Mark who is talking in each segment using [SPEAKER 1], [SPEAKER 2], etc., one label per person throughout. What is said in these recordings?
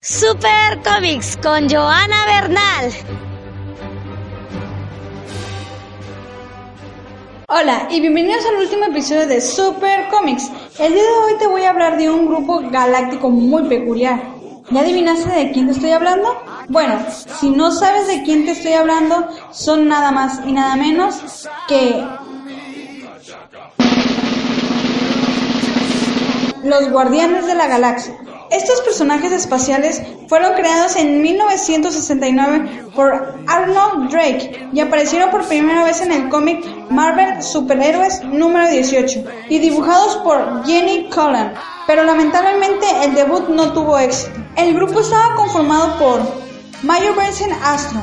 [SPEAKER 1] Super Comics con Joana Bernal.
[SPEAKER 2] Hola y bienvenidos al último episodio de Super Comics. El día de hoy te voy a hablar de un grupo galáctico muy peculiar. ¿Ya adivinaste de quién te estoy hablando? Bueno, si no sabes de quién te estoy hablando, son nada más y nada menos que los Guardianes de la Galaxia. Estos personajes espaciales fueron creados en 1969 por Arnold Drake y aparecieron por primera vez en el cómic Marvel Superhéroes número 18 y dibujados por Jenny Collan, pero lamentablemente el debut no tuvo éxito. El grupo estaba conformado por Mayo Benson Astro,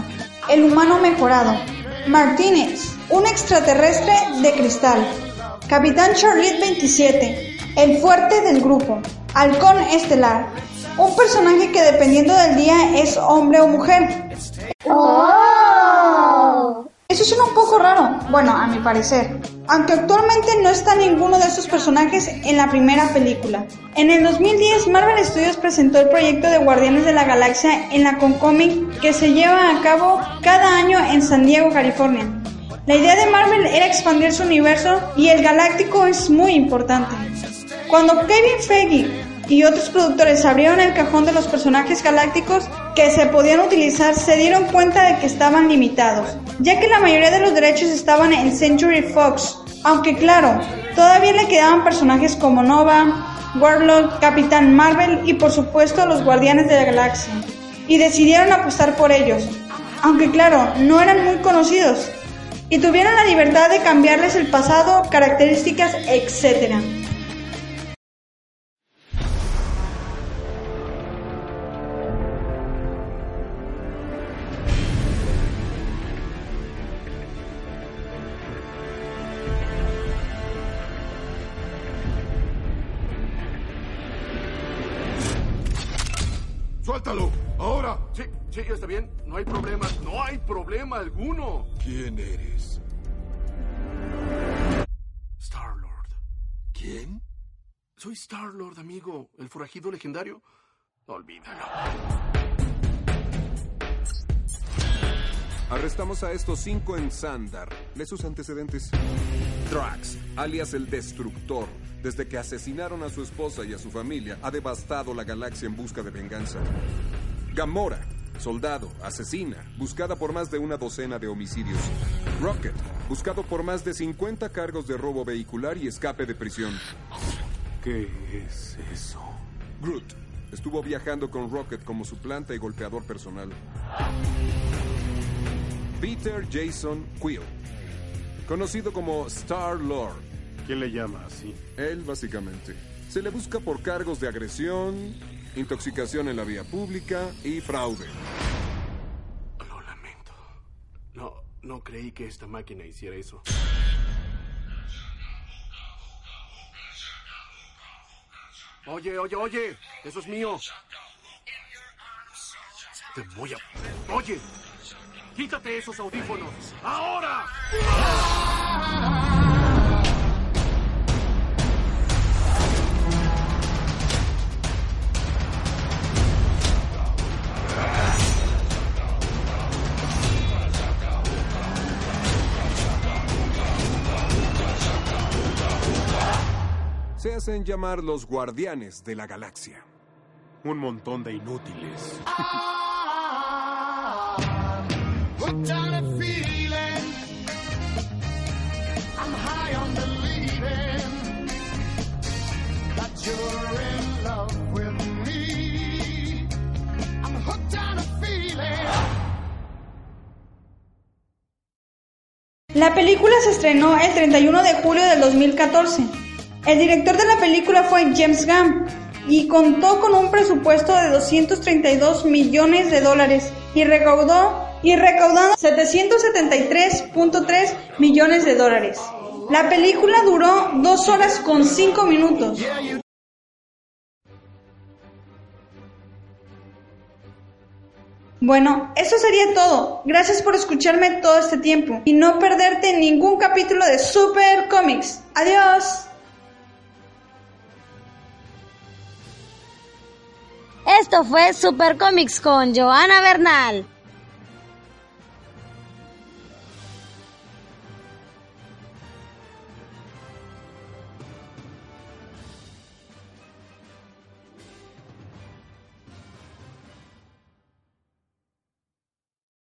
[SPEAKER 2] el humano mejorado, Martínez, un extraterrestre de cristal, Capitán Charlotte 27, el fuerte del grupo, Halcón Estelar, un personaje que dependiendo del día es hombre o mujer. Eso suena un poco raro, bueno, a mi parecer. Aunque actualmente no está ninguno de estos personajes en la primera película. En el 2010, Marvel Studios presentó el proyecto de Guardianes de la Galaxia en la Concomic que se lleva a cabo cada año en San Diego, California. La idea de Marvel era expandir su universo y el galáctico es muy importante. Cuando Kevin Feige y otros productores abrieron el cajón de los personajes galácticos que se podían utilizar, se dieron cuenta de que estaban limitados, ya que la mayoría de los derechos estaban en Century Fox, aunque claro, todavía le quedaban personajes como Nova, Warlord, Capitán Marvel y por supuesto los Guardianes de la Galaxia, y decidieron apostar por ellos, aunque claro, no eran muy conocidos, y tuvieron la libertad de cambiarles el pasado, características, etc.
[SPEAKER 3] ¡Suéltalo! ¡Ahora!
[SPEAKER 4] Sí, sí, está bien. No hay problema. No hay problema alguno.
[SPEAKER 3] ¿Quién eres?
[SPEAKER 4] Star-Lord.
[SPEAKER 3] ¿Quién?
[SPEAKER 4] Soy Star-Lord, amigo. El forajido legendario. Olvídalo.
[SPEAKER 5] Arrestamos a estos cinco en Sandar. ¿Le sus antecedentes? Drax, alias el Destructor, desde que asesinaron a su esposa y a su familia, ha devastado la galaxia en busca de venganza. Gamora, soldado, asesina, buscada por más de una docena de homicidios. Rocket, buscado por más de 50 cargos de robo vehicular y escape de prisión.
[SPEAKER 4] ¿Qué es eso?
[SPEAKER 5] Groot, estuvo viajando con Rocket como suplanta y golpeador personal. Peter Jason Quill, conocido como Star-Lord.
[SPEAKER 4] ¿Quién le llama así?
[SPEAKER 5] Él, básicamente. Se le busca por cargos de agresión, intoxicación en la vía pública y fraude.
[SPEAKER 4] Lo lamento. No, no creí que esta máquina hiciera eso. Oye, oye, oye. Eso es mío. Te voy a... Oye. Quítate esos audífonos. ¡Ahora!
[SPEAKER 5] Se hacen llamar los guardianes de la galaxia.
[SPEAKER 4] Un montón de inútiles.
[SPEAKER 6] Hooked on a feeling. I'm high on believing that you're in love with me. I'm hooked on a feeling.
[SPEAKER 2] La película se estrenó el 31 de julio del 2014. El director de la película fue James Gunn y contó con un presupuesto de 232 millones de dólares y recaudó y recaudando 773.3 millones de dólares. La película duró 2 horas con 5 minutos. Bueno, eso sería todo. Gracias por escucharme todo este tiempo y no perderte ningún capítulo de Super Comics. Adiós.
[SPEAKER 1] Esto fue Super Comics con Joana Bernal.